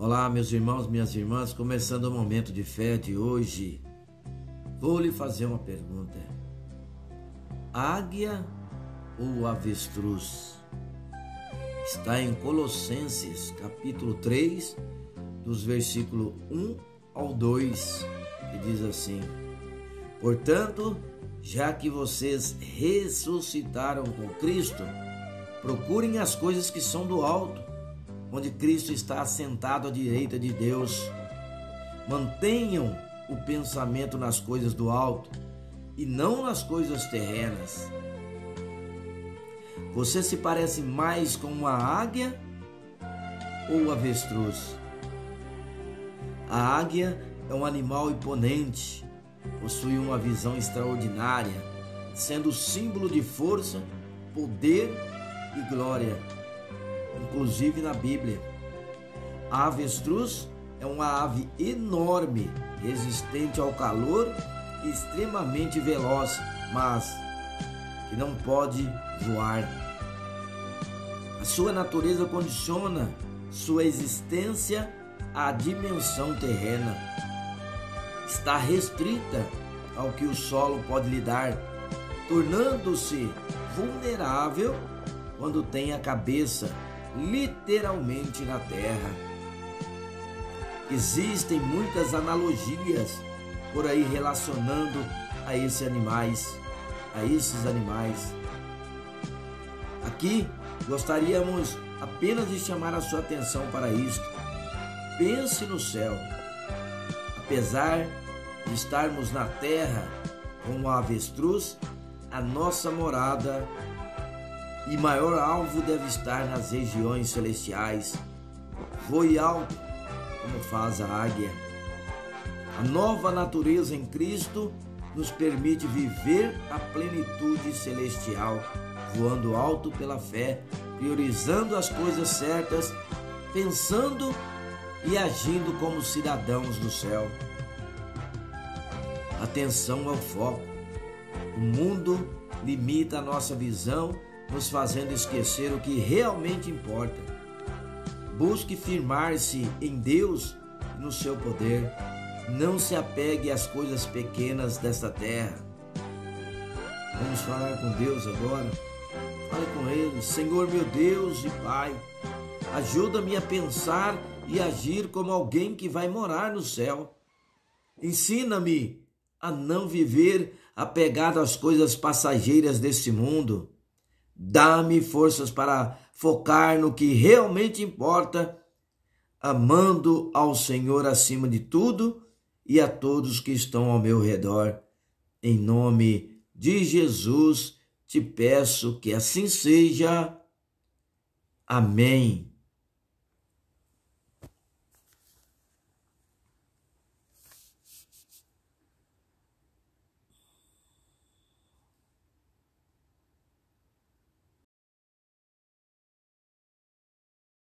Olá, meus irmãos, minhas irmãs, começando o momento de fé de hoje. Vou lhe fazer uma pergunta: águia ou avestruz? Está em Colossenses, capítulo 3, dos versículos 1 ao 2, que diz assim: Portanto, já que vocês ressuscitaram com Cristo, procurem as coisas que são do alto onde Cristo está assentado à direita de Deus. Mantenham o pensamento nas coisas do alto e não nas coisas terrenas. Você se parece mais com uma águia ou avestruz? A águia é um animal imponente, possui uma visão extraordinária, sendo símbolo de força, poder e glória inclusive na Bíblia. A avestruz é uma ave enorme, resistente ao calor e extremamente veloz, mas que não pode voar. A sua natureza condiciona sua existência à dimensão terrena. Está restrita ao que o solo pode lhe dar, tornando-se vulnerável quando tem a cabeça literalmente na terra. Existem muitas analogias por aí relacionando a esses animais, a esses animais. Aqui gostaríamos apenas de chamar a sua atenção para isto. Pense no céu. Apesar de estarmos na terra como a avestruz, a nossa morada e maior alvo deve estar nas regiões celestiais. Voe alto, como faz a águia. A nova natureza em Cristo nos permite viver a plenitude celestial, voando alto pela fé, priorizando as coisas certas, pensando e agindo como cidadãos do céu. Atenção ao foco. O mundo limita a nossa visão nos fazendo esquecer o que realmente importa. Busque firmar-se em Deus no seu poder. Não se apegue às coisas pequenas desta terra. Vamos falar com Deus agora. Fale com Ele, Senhor meu Deus e Pai. Ajuda-me a pensar e agir como alguém que vai morar no céu. Ensina-me a não viver apegado às coisas passageiras deste mundo Dá-me forças para focar no que realmente importa, amando ao Senhor acima de tudo e a todos que estão ao meu redor. Em nome de Jesus, te peço que assim seja. Amém.